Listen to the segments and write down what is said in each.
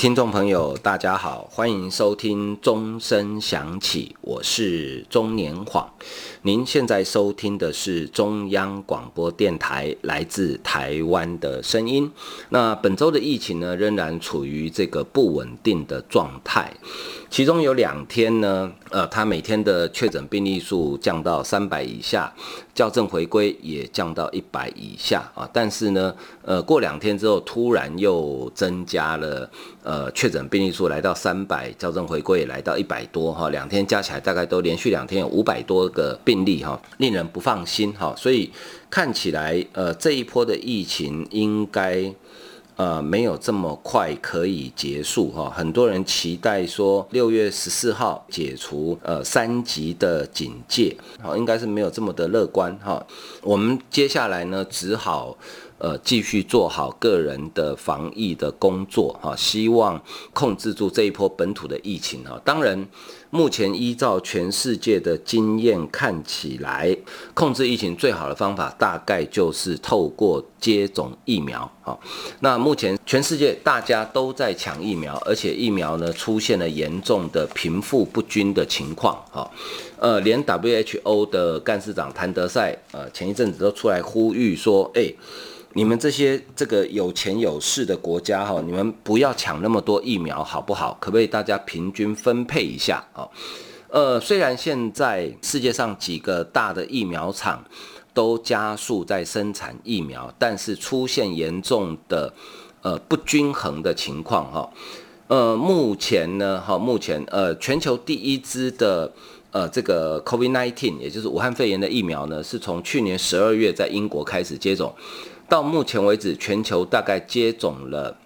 听众朋友，大家好，欢迎收听钟声响起，我是中年晃。您现在收听的是中央广播电台来自台湾的声音。那本周的疫情呢，仍然处于这个不稳定的状态。其中有两天呢，呃，它每天的确诊病例数降到三百以下，校正回归也降到一百以下啊。但是呢，呃，过两天之后，突然又增加了，呃，确诊病例数来到三百，校正回归也来到一百多哈。两天加起来大概都连续两天有五百多个病例哈，令人不放心哈。所以看起来，呃，这一波的疫情应该。呃，没有这么快可以结束哈，很多人期待说六月十四号解除呃三级的警戒，好，应该是没有这么的乐观哈。我们接下来呢，只好。呃，继续做好个人的防疫的工作哈，希望控制住这一波本土的疫情哈。当然，目前依照全世界的经验看起来，控制疫情最好的方法大概就是透过接种疫苗哈。那目前全世界大家都在抢疫苗，而且疫苗呢出现了严重的贫富不均的情况哈。呃，连 WHO 的干事长谭德赛呃前一阵子都出来呼吁说，哎。你们这些这个有钱有势的国家哈，你们不要抢那么多疫苗好不好？可不可以大家平均分配一下啊？呃，虽然现在世界上几个大的疫苗厂都加速在生产疫苗，但是出现严重的呃不均衡的情况哈。呃，目前呢哈，目前呃全球第一支的呃这个 COVID-19，也就是武汉肺炎的疫苗呢，是从去年十二月在英国开始接种。到目前为止，全球大概接种了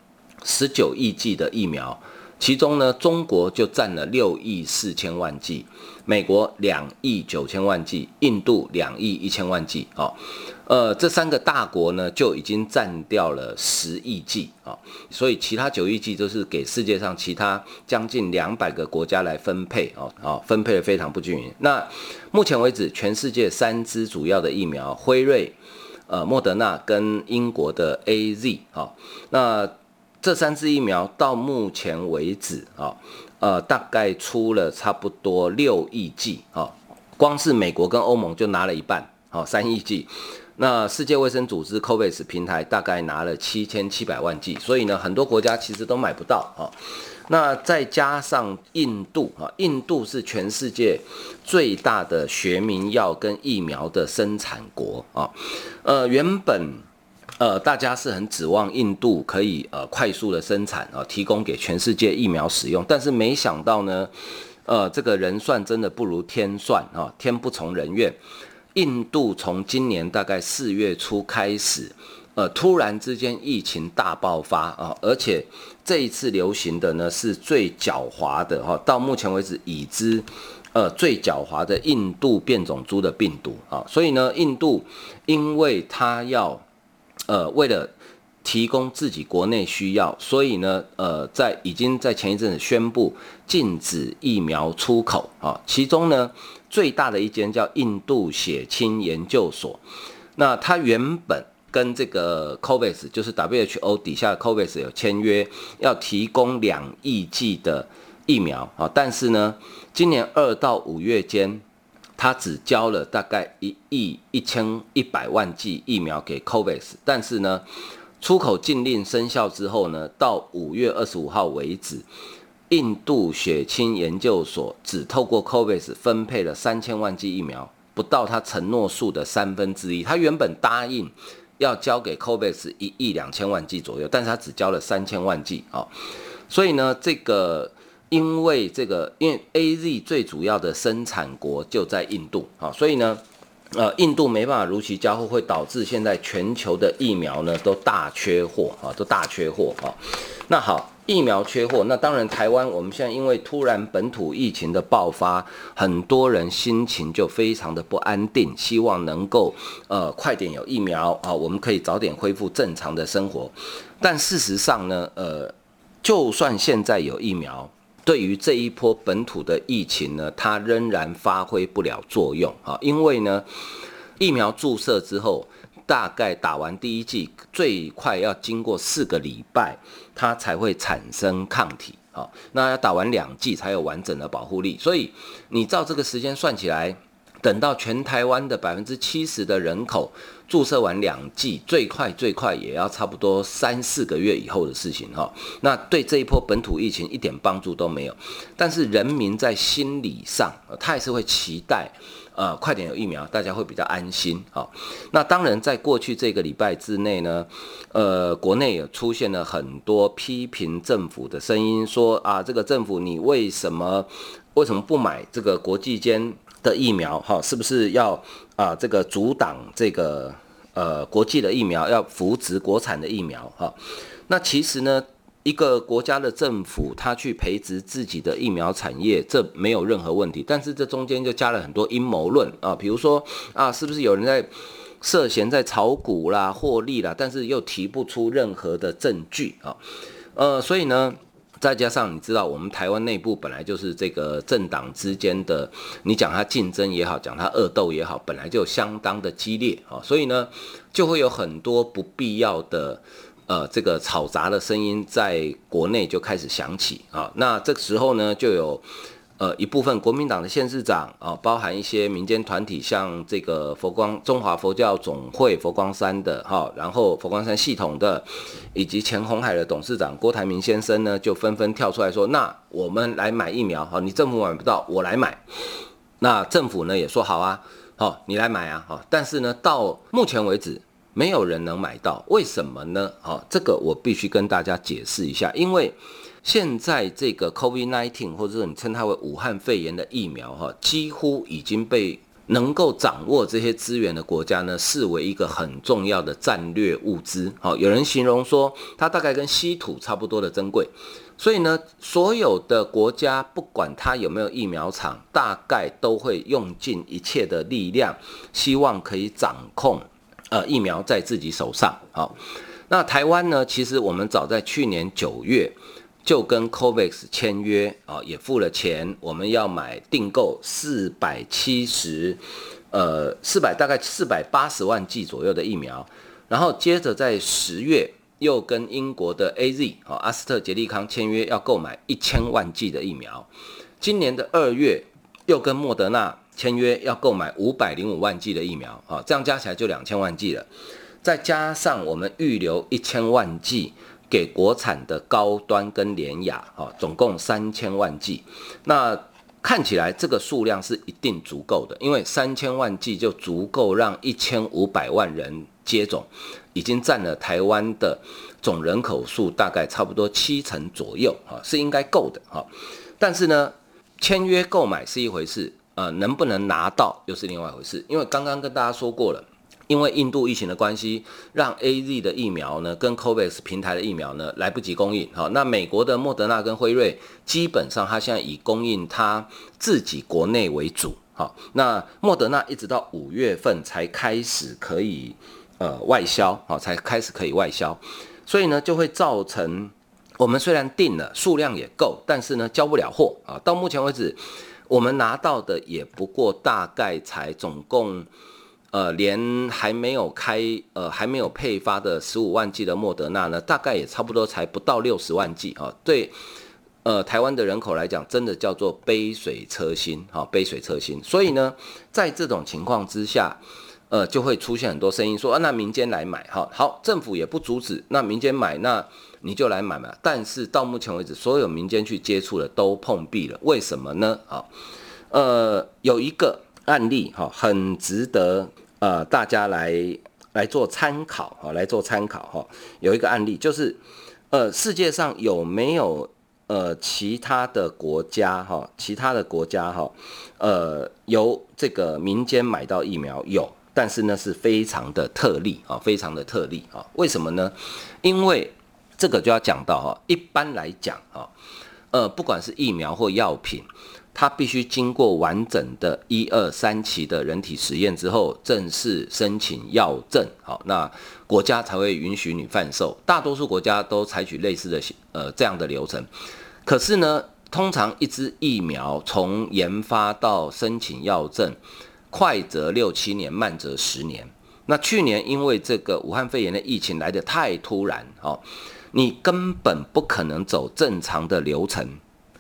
十九亿剂的疫苗，其中呢，中国就占了六亿四千万剂，美国两亿九千万剂，印度两亿一千万剂。哦，呃，这三个大国呢就已经占掉了十亿剂啊，所以其他九亿剂都是给世界上其他将近两百个国家来分配哦，哦，分配的非常不均匀。那目前为止，全世界三支主要的疫苗，辉瑞。呃，莫德纳跟英国的 AZ 啊，那这三支疫苗到目前为止啊，呃，大概出了差不多六亿剂啊，光是美国跟欧盟就拿了一半，好，三亿剂。那世界卫生组织 COVAX 平台大概拿了七千七百万剂，所以呢，很多国家其实都买不到啊。那再加上印度啊，印度是全世界最大的学名药跟疫苗的生产国啊。呃，原本呃大家是很指望印度可以呃快速的生产啊，提供给全世界疫苗使用，但是没想到呢，呃这个人算真的不如天算啊，天不从人愿。印度从今年大概四月初开始。呃，突然之间疫情大爆发啊，而且这一次流行的呢是最狡猾的哈，到目前为止已知呃最狡猾的印度变种株的病毒啊，所以呢，印度因为它要呃为了提供自己国内需要，所以呢呃在已经在前一阵子宣布禁止疫苗出口啊，其中呢最大的一间叫印度血清研究所，那它原本。跟这个 COVAX 就是 WHO 底下的 COVAX 有签约，要提供两亿剂的疫苗啊，但是呢，今年二到五月间，他只交了大概一亿一千一百万剂疫苗给 COVAX，但是呢，出口禁令生效之后呢，到五月二十五号为止，印度血清研究所只透过 COVAX 分配了三千万剂疫苗，不到他承诺数的三分之一，他原本答应。要交给 COVAX 一亿两千万剂左右，但是他只交了三千万剂啊，所以呢，这个因为这个因为 AZ 最主要的生产国就在印度啊，所以呢，呃，印度没办法如期交货，会导致现在全球的疫苗呢都大缺货啊，都大缺货啊。那好，疫苗缺货，那当然台湾我们现在因为突然本土疫情的爆发，很多人心情就非常的不安定，希望能够呃快点有疫苗啊，我们可以早点恢复正常的生活。但事实上呢，呃，就算现在有疫苗，对于这一波本土的疫情呢，它仍然发挥不了作用啊，因为呢，疫苗注射之后。大概打完第一剂，最快要经过四个礼拜，它才会产生抗体。好，那要打完两剂才有完整的保护力。所以你照这个时间算起来，等到全台湾的百分之七十的人口注射完两剂，最快最快也要差不多三四个月以后的事情。哈，那对这一波本土疫情一点帮助都没有。但是人民在心理上，他还是会期待。呃，快点有疫苗，大家会比较安心。好，那当然，在过去这个礼拜之内呢，呃，国内也出现了很多批评政府的声音，说啊，这个政府你为什么为什么不买这个国际间的疫苗？哈，是不是要啊这个阻挡这个呃国际的疫苗，要扶植国产的疫苗？哈，那其实呢？一个国家的政府，他去培植自己的疫苗产业，这没有任何问题。但是这中间就加了很多阴谋论啊，比如说啊，是不是有人在涉嫌在炒股啦、获利啦？但是又提不出任何的证据啊。呃，所以呢，再加上你知道，我们台湾内部本来就是这个政党之间的，你讲它竞争也好，讲它恶斗也好，本来就相当的激烈啊。所以呢，就会有很多不必要的。呃，这个吵杂的声音在国内就开始响起啊。那这个时候呢，就有呃一部分国民党的县市长啊，包含一些民间团体，像这个佛光中华佛教总会佛光山的哈，然后佛光山系统的，以及前鸿海的董事长郭台铭先生呢，就纷纷跳出来说：“那我们来买疫苗哈，你政府买不到，我来买。”那政府呢也说：“好啊，好，你来买啊，哈。”但是呢，到目前为止。没有人能买到，为什么呢？好，这个我必须跟大家解释一下，因为现在这个 COVID-19 或者说你称它为武汉肺炎的疫苗，哈，几乎已经被能够掌握这些资源的国家呢视为一个很重要的战略物资。好，有人形容说它大概跟稀土差不多的珍贵，所以呢，所有的国家不管它有没有疫苗厂，大概都会用尽一切的力量，希望可以掌控。呃，疫苗在自己手上。好，那台湾呢？其实我们早在去年九月就跟 COVAX 签约啊，也付了钱，我们要买订购四百七十，呃，四百大概四百八十万剂左右的疫苗。然后接着在十月又跟英国的 AZ 啊，阿斯特捷利康签约，要购买一千万剂的疫苗。今年的二月又跟莫德纳。签约要购买五百零五万剂的疫苗，啊，这样加起来就两千万剂了。再加上我们预留一千万剂给国产的高端跟联亚，啊，总共三千万剂。那看起来这个数量是一定足够的，因为三千万剂就足够让一千五百万人接种，已经占了台湾的总人口数大概差不多七成左右，啊，是应该够的，哈。但是呢，签约购买是一回事。呃，能不能拿到又是另外一回事，因为刚刚跟大家说过了，因为印度疫情的关系，让 AZ 的疫苗呢跟 COVAX 平台的疫苗呢来不及供应。好，那美国的莫德纳跟辉瑞基本上它现在以供应它自己国内为主。好，那莫德纳一直到五月份才开始可以呃外销，好，才开始可以外销，所以呢就会造成我们虽然订了数量也够，但是呢交不了货啊，到目前为止。我们拿到的也不过大概才总共，呃，连还没有开，呃，还没有配发的十五万剂的莫德纳呢，大概也差不多才不到六十万剂啊。对，呃，台湾的人口来讲，真的叫做杯水车薪，哈，杯水车薪。所以呢，在这种情况之下，呃，就会出现很多声音说，啊，那民间来买，哈，好，政府也不阻止，那民间买那。你就来买嘛，但是到目前为止，所有民间去接触的都碰壁了，为什么呢？啊，呃，有一个案例哈，很值得呃大家来来做参考哈，来做参考哈。有一个案例就是，呃，世界上有没有呃其他的国家哈，其他的国家哈，呃，由这个民间买到疫苗有，但是呢是非常的特例啊，非常的特例啊。为什么呢？因为这个就要讲到哈，一般来讲哈，呃，不管是疫苗或药品，它必须经过完整的一二三期的人体实验之后，正式申请药证，好，那国家才会允许你贩售。大多数国家都采取类似的呃这样的流程。可是呢，通常一支疫苗从研发到申请药证，快则六七年，慢则十年。那去年因为这个武汉肺炎的疫情来得太突然，哦，你根本不可能走正常的流程，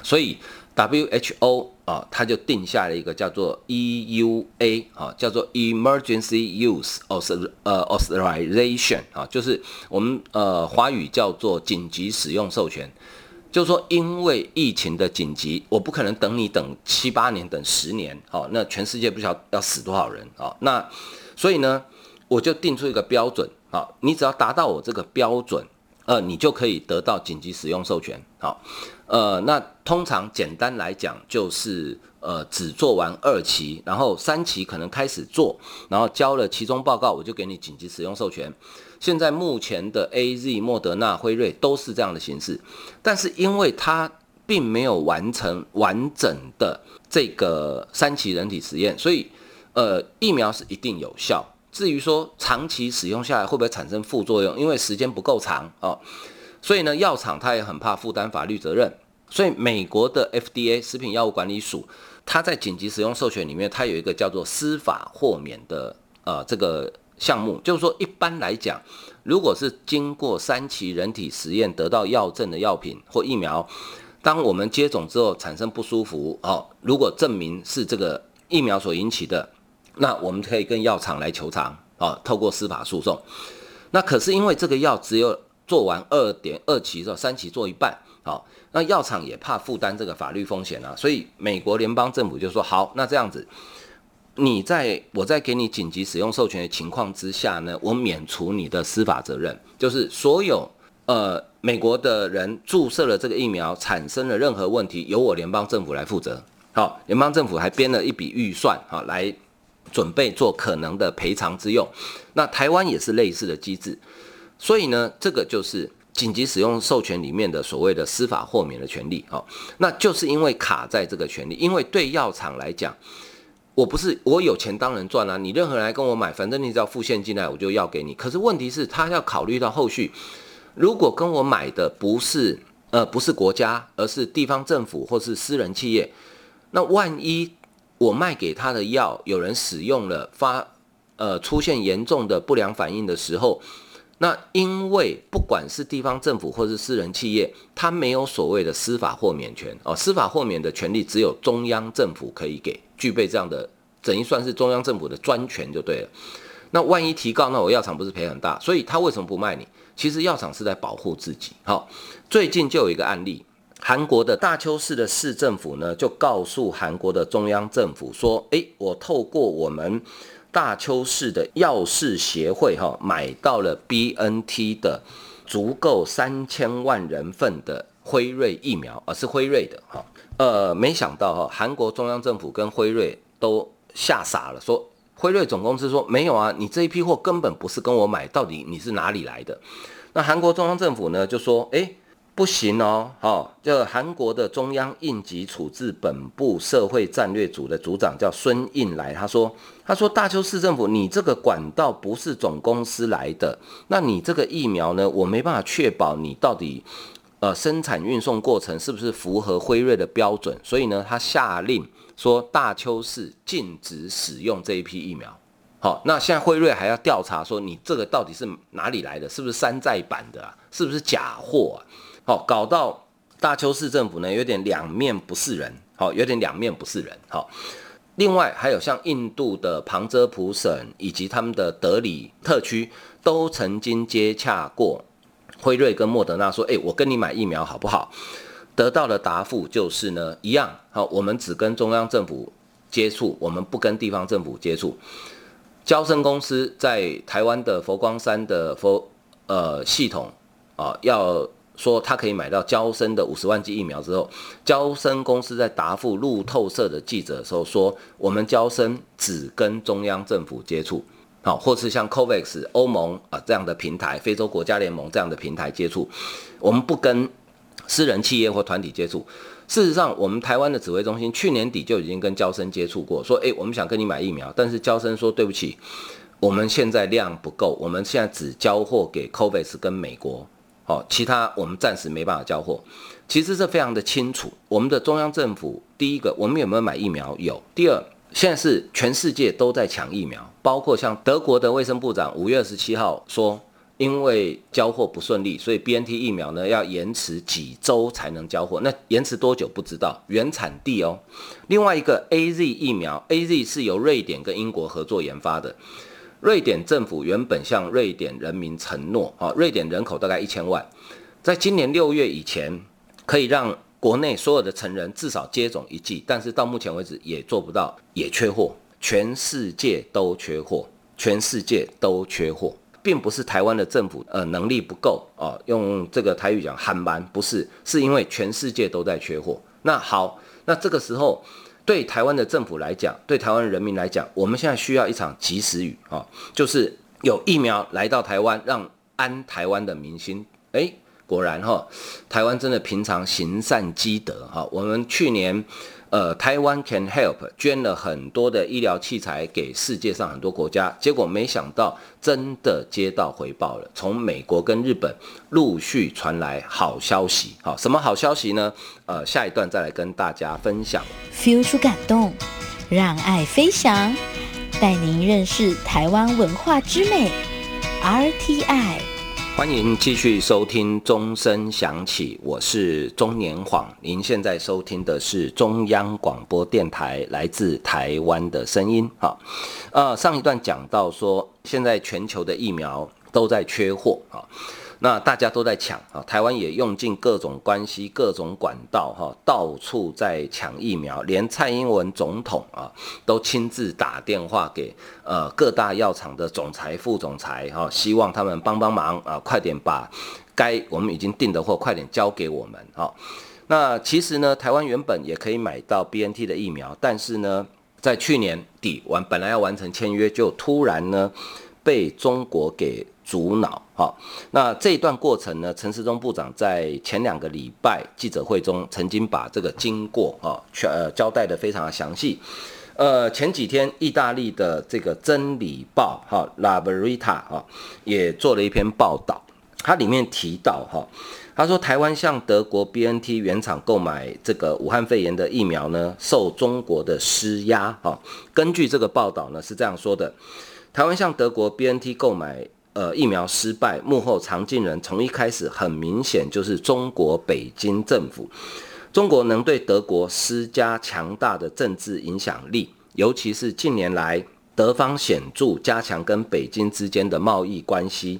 所以 WHO 啊，它就定下了一个叫做 EUA 啊，叫做 Emergency Use Authorization 啊，就是我们呃华语叫做紧急使用授权，就说因为疫情的紧急，我不可能等你等七八年，等十年，哦，那全世界不晓得要死多少人啊，那所以呢。我就定出一个标准，好，你只要达到我这个标准，呃，你就可以得到紧急使用授权，好，呃，那通常简单来讲就是，呃，只做完二期，然后三期可能开始做，然后交了期中报告，我就给你紧急使用授权。现在目前的 AZ、莫德纳、辉瑞都是这样的形式，但是因为它并没有完成完整的这个三期人体实验，所以，呃，疫苗是一定有效。至于说长期使用下来会不会产生副作用，因为时间不够长哦，所以呢，药厂它也很怕负担法律责任，所以美国的 FDA 食品药物管理署，它在紧急使用授权里面，它有一个叫做司法豁免的呃这个项目，就是说一般来讲，如果是经过三期人体实验得到药证的药品或疫苗，当我们接种之后产生不舒服哦，如果证明是这个疫苗所引起的。那我们可以跟药厂来求偿啊、透过司法诉讼。那可是因为这个药只有做完二点二期之后，三期做一半，好、那药厂也怕负担这个法律风险啊，所以美国联邦政府就说好，那这样子，你在我在给你紧急使用授权的情况之下呢，我免除你的司法责任，就是所有呃美国的人注射了这个疫苗产生了任何问题，由我联邦政府来负责。好、联邦政府还编了一笔预算，好、来。准备做可能的赔偿之用，那台湾也是类似的机制，所以呢，这个就是紧急使用授权里面的所谓的司法豁免的权利，好，那就是因为卡在这个权利，因为对药厂来讲，我不是我有钱当然赚啊，你任何人来跟我买，反正你只要付现金来，我就要给你。可是问题是，他要考虑到后续，如果跟我买的不是呃不是国家，而是地方政府或是私人企业，那万一。我卖给他的药，有人使用了发，呃，出现严重的不良反应的时候，那因为不管是地方政府或是私人企业，他没有所谓的司法豁免权哦，司法豁免的权利只有中央政府可以给，具备这样的，等于算是中央政府的专权就对了。那万一提告，那我药厂不是赔很大？所以他为什么不卖你？其实药厂是在保护自己。好，最近就有一个案例。韩国的大邱市的市政府呢，就告诉韩国的中央政府说：“诶，我透过我们大邱市的药事协会哈，买到了 BNT 的足够三千万人份的辉瑞疫苗，而是辉瑞的哈。呃，没想到哈，韩国中央政府跟辉瑞都吓傻了，说辉瑞总公司说没有啊，你这一批货根本不是跟我买，到底你是哪里来的？那韩国中央政府呢，就说：诶。不行哦，好，这韩国的中央应急处置本部社会战略组的组长叫孙应来，他说，他说大邱市政府，你这个管道不是总公司来的，那你这个疫苗呢，我没办法确保你到底，呃，生产运送过程是不是符合辉瑞的标准，所以呢，他下令说大邱市禁止使用这一批疫苗。好，那现在辉瑞还要调查说你这个到底是哪里来的，是不是山寨版的啊，是不是假货啊？好，搞到大邱市政府呢，有点两面不是人，好，有点两面不是人，好。另外还有像印度的旁遮普省以及他们的德里特区，都曾经接洽过辉瑞跟莫德纳，说，诶，我跟你买疫苗好不好？得到的答复就是呢，一样，好，我们只跟中央政府接触，我们不跟地方政府接触。交生公司在台湾的佛光山的佛呃系统啊，要。说他可以买到交生的五十万剂疫苗之后，交生公司在答复路透社的记者的时候说：“我们交生只跟中央政府接触，好，或是像 COVAX 欧盟啊这样的平台，非洲国家联盟这样的平台接触，我们不跟私人企业或团体接触。事实上，我们台湾的指挥中心去年底就已经跟交生接触过，说，诶，我们想跟你买疫苗，但是交生说，对不起，我们现在量不够，我们现在只交货给 COVAX 跟美国，好，其他我们暂时没办法交货。其实这非常的清楚，我们的中央政府，第一个，我们有没有买疫苗？有。第二，现在是全世界都在抢疫苗，包括像德国的卫生部长五月二十七号说。因为交货不顺利，所以 BNT 疫苗呢要延迟几周才能交货。那延迟多久不知道，原产地哦。另外一个 AZ 疫苗，AZ 是由瑞典跟英国合作研发的。瑞典政府原本向瑞典人民承诺，啊，瑞典人口大概一千万，在今年六月以前可以让国内所有的成人至少接种一剂，但是到目前为止也做不到，也缺货，全世界都缺货，全世界都缺货。并不是台湾的政府呃能力不够啊，用这个台语讲喊蛮不是，是因为全世界都在缺货。那好，那这个时候对台湾的政府来讲，对台湾人民来讲，我们现在需要一场及时雨啊，就是有疫苗来到台湾，让安台湾的民心。诶，果然哈，台湾真的平常行善积德哈，我们去年。呃，台湾 can help 捐了很多的医疗器材给世界上很多国家，结果没想到真的接到回报了，从美国跟日本陆续传来好消息。好，什么好消息呢？呃，下一段再来跟大家分享。Feel 出感动，让爱飞翔，带您认识台湾文化之美。RTI。欢迎继续收听钟声响起，我是钟年晃。您现在收听的是中央广播电台来自台湾的声音。哈，呃，上一段讲到说，现在全球的疫苗都在缺货啊。那大家都在抢啊，台湾也用尽各种关系、各种管道哈，到处在抢疫苗，连蔡英文总统啊都亲自打电话给呃各大药厂的总裁、副总裁哈，希望他们帮帮忙啊，快点把该我们已经订的货快点交给我们哈。那其实呢，台湾原本也可以买到 BNT 的疫苗，但是呢，在去年底完本来要完成签约，就突然呢被中国给。阻挠，好，那这一段过程呢，陈时中部长在前两个礼拜记者会中曾经把这个经过啊全呃交代得非常的详细。呃，前几天意大利的这个真理报哈 La Verità 哈也做了一篇报道，它里面提到哈，他说台湾向德国 BNT 原厂购买这个武汉肺炎的疫苗呢，受中国的施压哈。根据这个报道呢是这样说的，台湾向德国 BNT 购买。呃，疫苗失败，幕后藏镜人从一开始很明显就是中国北京政府。中国能对德国施加强大的政治影响力，尤其是近年来德方显著加强跟北京之间的贸易关系，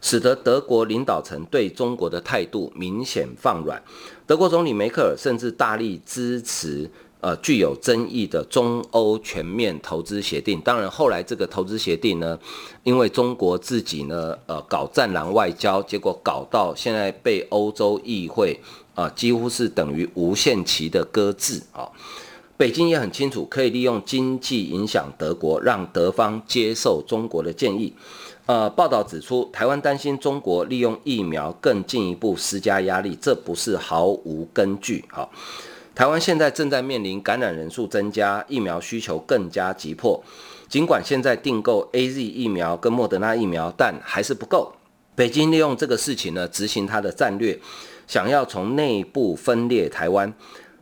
使得德国领导层对中国的态度明显放软。德国总理梅克尔甚至大力支持。呃，具有争议的中欧全面投资协定，当然后来这个投资协定呢，因为中国自己呢，呃，搞战狼外交，结果搞到现在被欧洲议会啊、几乎是等于无限期的搁置啊。北京也很清楚，可以利用经济影响德国，让德方接受中国的建议。呃，报道指出，台湾担心中国利用疫苗更进一步施加压力，这不是毫无根据啊。台湾现在正在面临感染人数增加，疫苗需求更加急迫。尽管现在订购 AZ 疫苗跟莫德纳疫苗，但还是不够。北京利用这个事情呢，执行他的战略，想要从内部分裂台湾。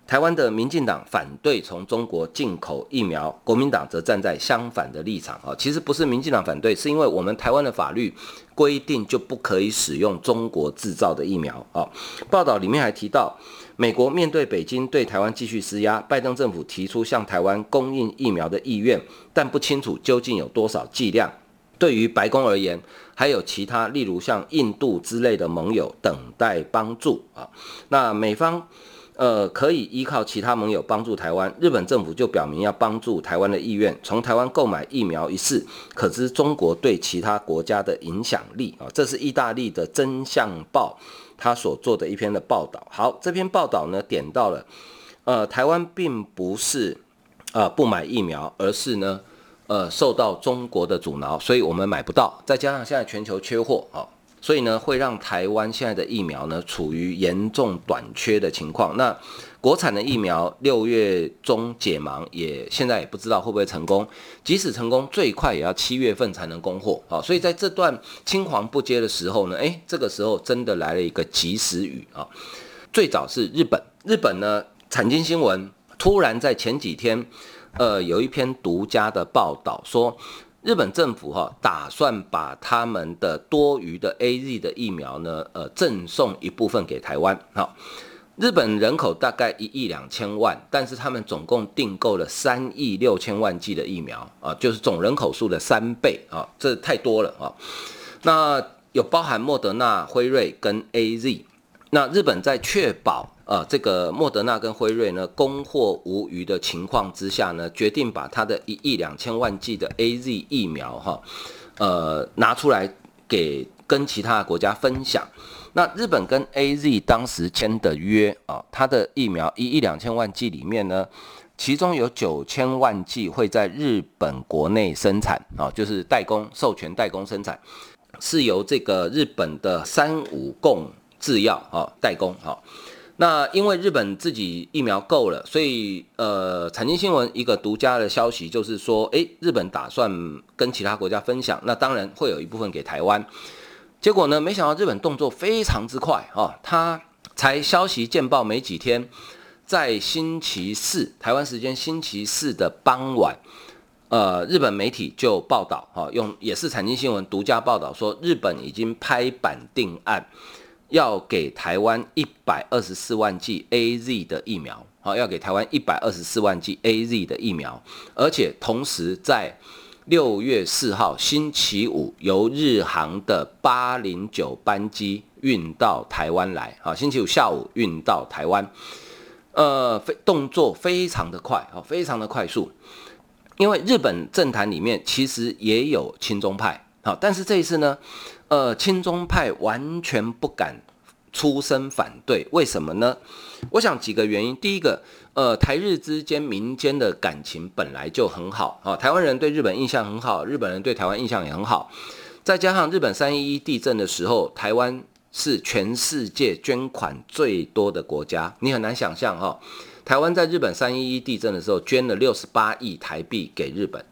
台湾的民进党反对从中国进口疫苗，国民党则站在相反的立场啊。其实不是民进党反对，是因为我们台湾的法律规定就不可以使用中国制造的疫苗啊。报道里面还提到。美国面对北京对台湾继续施压，拜登政府提出向台湾供应疫苗的意愿，但不清楚究竟有多少剂量。对于白宫而言，还有其他，例如像印度之类的盟友等待帮助啊。那美方呃可以依靠其他盟友帮助台湾，日本政府就表明要帮助台湾的意愿。从台湾购买疫苗一事，可知中国对其他国家的影响力啊。这是意大利的真相报。他所做的一篇的报道，好，这篇报道呢点到了，呃，台湾并不是呃不买疫苗，而是呢，呃受到中国的阻挠，所以我们买不到。再加上现在全球缺货哦，所以呢会让台湾现在的疫苗呢处于严重短缺的情况。那国产的疫苗六月中解盲，也现在也不知道会不会成功。即使成功，最快也要七月份才能供货啊。所以在这段青黄不接的时候呢，诶，这个时候真的来了一个及时雨啊。最早是日本，日本呢产经新闻突然在前几天，呃，有一篇独家的报道说，日本政府哈打算把他们的多余的 AZ 的疫苗呢，呃，赠送一部分给台湾。好。日本人口大概一亿两千万，但是他们总共订购了三亿六千万剂的疫苗啊，就是总人口数的三倍啊，这太多了啊。那有包含莫德纳、辉瑞跟 AZ。那日本在确保啊这个莫德纳跟辉瑞呢供货无虞的情况之下呢，决定把它的一亿两千万剂的 AZ 疫苗哈，呃拿出来给跟其他的国家分享。那日本跟 AZ 当时签的约啊，它的疫苗一亿两千万剂里面呢，其中有九千万剂会在日本国内生产啊，就是代工授权代工生产，是由这个日本的三五共制药啊代工哈。那因为日本自己疫苗够了，所以呃，产经新闻一个独家的消息就是说，诶，日本打算跟其他国家分享，那当然会有一部分给台湾。结果呢？没想到日本动作非常之快啊！他才消息见报没几天，在星期四台湾时间星期四的傍晚，呃，日本媒体就报道哈，用也是产经新闻独家报道说，日本已经拍板定案，要给台湾一百二十四万剂 AZ 的疫苗，好，要给台湾一百二十四万剂 AZ 的疫苗，而且同时在。六月四号星期五，由日航的八零九班机运到台湾来。好，星期五下午运到台湾，呃，非动作非常的快，好，非常的快速。因为日本政坛里面其实也有亲中派，好，但是这一次呢，呃，亲中派完全不敢出声反对，为什么呢？我想几个原因，第一个。呃，台日之间民间的感情本来就很好啊，台湾人对日本印象很好，日本人对台湾印象也很好，再加上日本三一一地震的时候，台湾是全世界捐款最多的国家，你很难想象哈，台湾在日本三一一地震的时候捐了六十八亿台币给日本。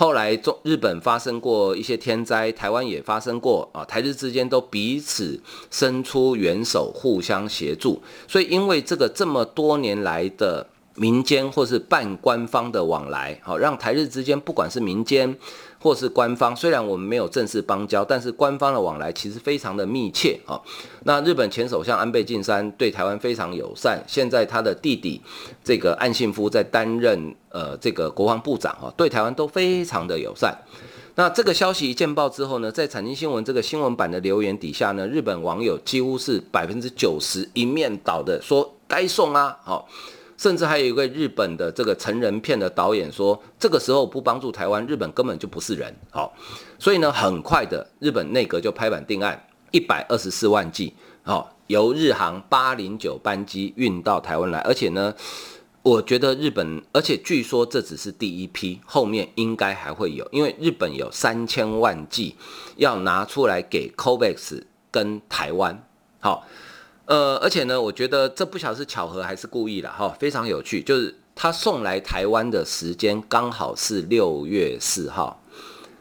后来中日本发生过一些天灾，台湾也发生过啊，台日之间都彼此伸出援手，互相协助。所以因为这个这么多年来的民间或是半官方的往来，好让台日之间不管是民间。或是官方，虽然我们没有正式邦交，但是官方的往来其实非常的密切啊。那日本前首相安倍晋三对台湾非常友善，现在他的弟弟这个岸信夫在担任呃这个国防部长啊，对台湾都非常的友善。那这个消息一见报之后呢，在产经新闻这个新闻版的留言底下呢，日本网友几乎是百分之九十一面倒的说该送啊，好。甚至还有一位日本的这个成人片的导演说，这个时候不帮助台湾，日本根本就不是人。好，所以呢，很快的日本内阁就拍板定案，一百二十四万剂，好，由日航八零九班机运到台湾来。而且呢，我觉得日本，而且据说这只是第一批，后面应该还会有，因为日本有三千万剂要拿出来给 COVAX 跟台湾。好。呃，而且呢，我觉得这不晓得是巧合还是故意的哈，非常有趣。就是他送来台湾的时间刚好是六月四号，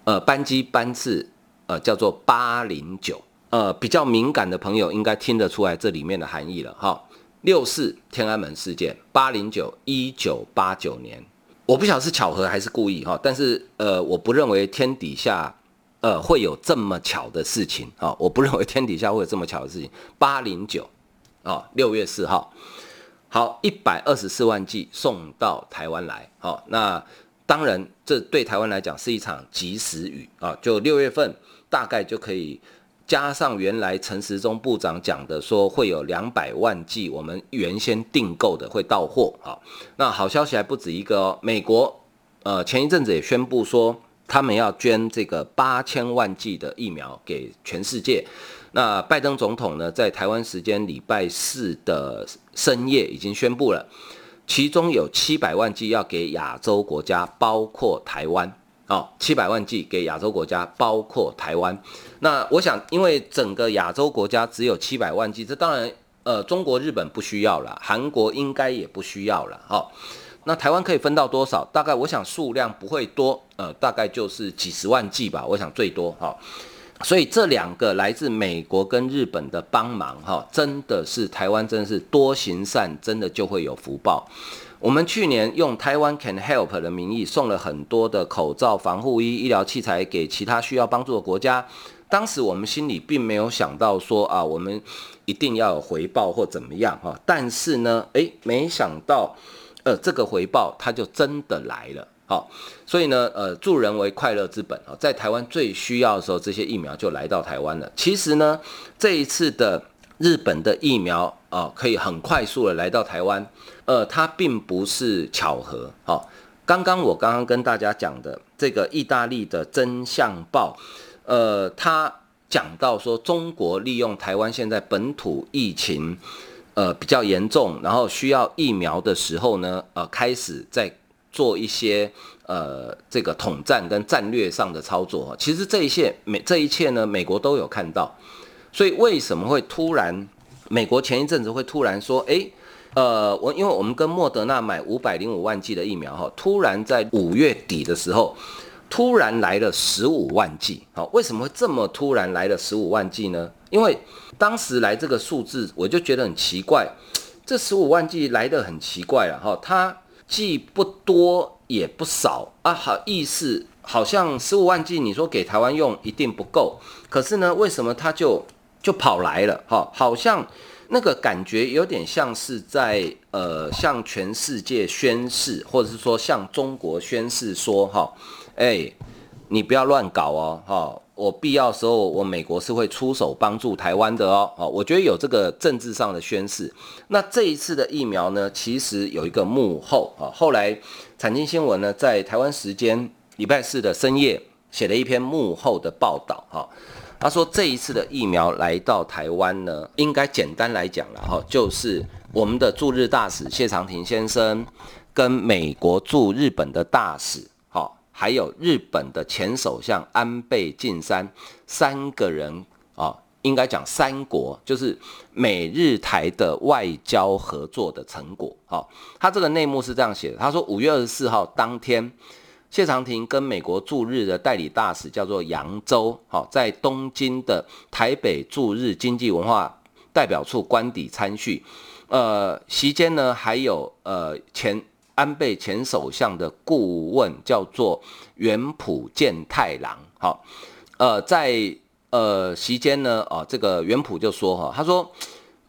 呃，班机班次呃叫做八零九，呃，比较敏感的朋友应该听得出来这里面的含义了哈。六四天安门事件，八零九一九八九年，我不晓得是巧合还是故意哈，但是呃，我不认为天底下呃会有这么巧的事情啊，我不认为天底下会有这么巧的事情，八零九。哦，六月四号，好，一百二十四万剂送到台湾来。好，那当然，这对台湾来讲是一场及时雨啊。就六月份，大概就可以加上原来陈时中部长讲的，说会有两百万剂我们原先订购的会到货。好，那好消息还不止一个哦，美国呃前一阵子也宣布说，他们要捐这个八千万剂的疫苗给全世界。那拜登总统呢，在台湾时间礼拜四的深夜已经宣布了，其中有七百万剂要给亚洲国家，包括台湾。哦，七百万剂给亚洲国家，包括台湾。那我想，因为整个亚洲国家只有七百万剂，这当然，呃，中国、日本不需要了，韩国应该也不需要了。哦，那台湾可以分到多少？大概我想数量不会多，呃，大概就是几十万剂吧。我想最多哈。哦所以这两个来自美国跟日本的帮忙，哈，真的是台湾真的是多行善，真的就会有福报。我们去年用台湾 Can Help 的名义送了很多的口罩、防护衣、医疗器材给其他需要帮助的国家。当时我们心里并没有想到说啊，我们一定要有回报或怎么样哈。但是呢，诶，没想到，呃，这个回报它就真的来了。好，所以呢，呃，助人为快乐之本啊，在台湾最需要的时候，这些疫苗就来到台湾了。其实呢，这一次的日本的疫苗啊，可以很快速的来到台湾，呃，它并不是巧合。好，刚刚我刚刚跟大家讲的这个意大利的真相报，呃，他讲到说，中国利用台湾现在本土疫情呃比较严重，然后需要疫苗的时候呢，呃，开始在。做一些呃这个统战跟战略上的操作，其实这一切美这一切呢，美国都有看到，所以为什么会突然美国前一阵子会突然说，诶，呃，我因为我们跟莫德纳买五百零五万剂的疫苗哈，突然在五月底的时候，突然来了十五万剂，好，为什么会这么突然来了十五万剂呢？因为当时来这个数字，我就觉得很奇怪，这十五万剂来的很奇怪了哈，它。既不多也不少啊，好意思，好像十五万剂，你说给台湾用一定不够，可是呢，为什么他就就跑来了？哈，好像那个感觉有点像是在呃向全世界宣示，或者是说向中国宣示说，哈，哎，你不要乱搞哦，哈。我必要时候，我美国是会出手帮助台湾的哦。好，我觉得有这个政治上的宣示。那这一次的疫苗呢，其实有一个幕后啊。后来产经新闻呢，在台湾时间礼拜四的深夜写了一篇幕后的报道哈。他说这一次的疫苗来到台湾呢，应该简单来讲了哈，就是我们的驻日大使谢长廷先生跟美国驻日本的大使。还有日本的前首相安倍晋三三个人啊，应该讲三国，就是美日台的外交合作的成果。好，他这个内幕是这样写的：他说五月二十四号当天，谢长廷跟美国驻日的代理大使叫做杨周，好，在东京的台北驻日经济文化代表处官邸参叙。呃，席间呢还有呃前。安倍前首相的顾问叫做原浦健太郎，好，呃，在呃席间呢，哦，这个原浦就说哈，他说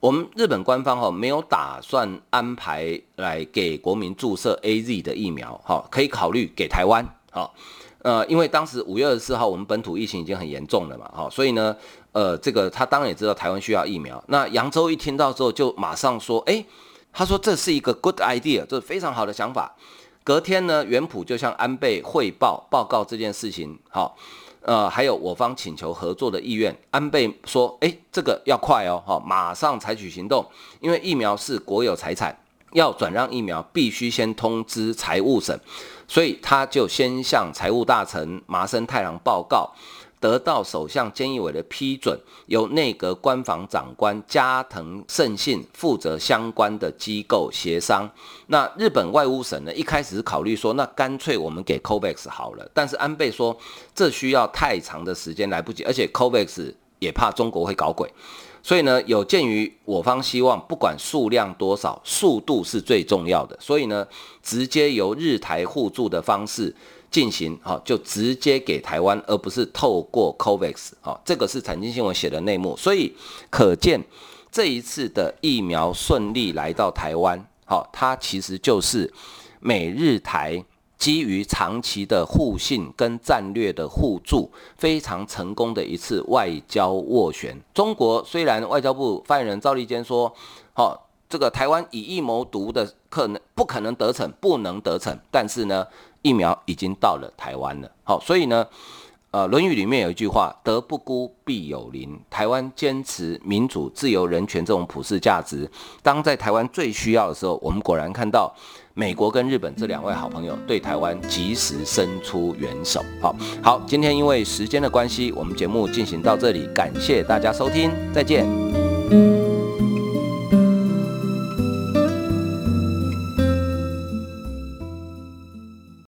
我们日本官方哈没有打算安排来给国民注射 AZ 的疫苗，哈，可以考虑给台湾，好，呃，因为当时五月二十四号我们本土疫情已经很严重了嘛，哈，所以呢，呃，这个他当然也知道台湾需要疫苗，那杨周一听到之后就马上说，哎。他说这是一个 good idea，这是非常好的想法。隔天呢，原普就向安倍汇报报告这件事情。好，呃，还有我方请求合作的意愿。安倍说：“诶，这个要快哦，好，马上采取行动，因为疫苗是国有财产，要转让疫苗必须先通知财务省，所以他就先向财务大臣麻生太郎报告。”得到首相菅义伟的批准，由内阁官房长官加藤胜信负责相关的机构协商。那日本外务省呢，一开始是考虑说，那干脆我们给 COVAX 好了。但是安倍说，这需要太长的时间，来不及，而且 COVAX 也怕中国会搞鬼。所以呢，有鉴于我方希望，不管数量多少，速度是最重要的。所以呢，直接由日台互助的方式。进行好，就直接给台湾，而不是透过 COVAX 好，这个是产经新闻写的内幕，所以可见这一次的疫苗顺利来到台湾，好，它其实就是美日台基于长期的互信跟战略的互助，非常成功的一次外交斡旋。中国虽然外交部发言人赵立坚说，好，这个台湾以疫谋独的可能不可能得逞，不能得逞，但是呢。疫苗已经到了台湾了，好，所以呢，呃，《论语》里面有一句话：“德不孤，必有邻。”台湾坚持民主、自由、人权这种普世价值，当在台湾最需要的时候，我们果然看到美国跟日本这两位好朋友对台湾及时伸出援手。好，好，今天因为时间的关系，我们节目进行到这里，感谢大家收听，再见。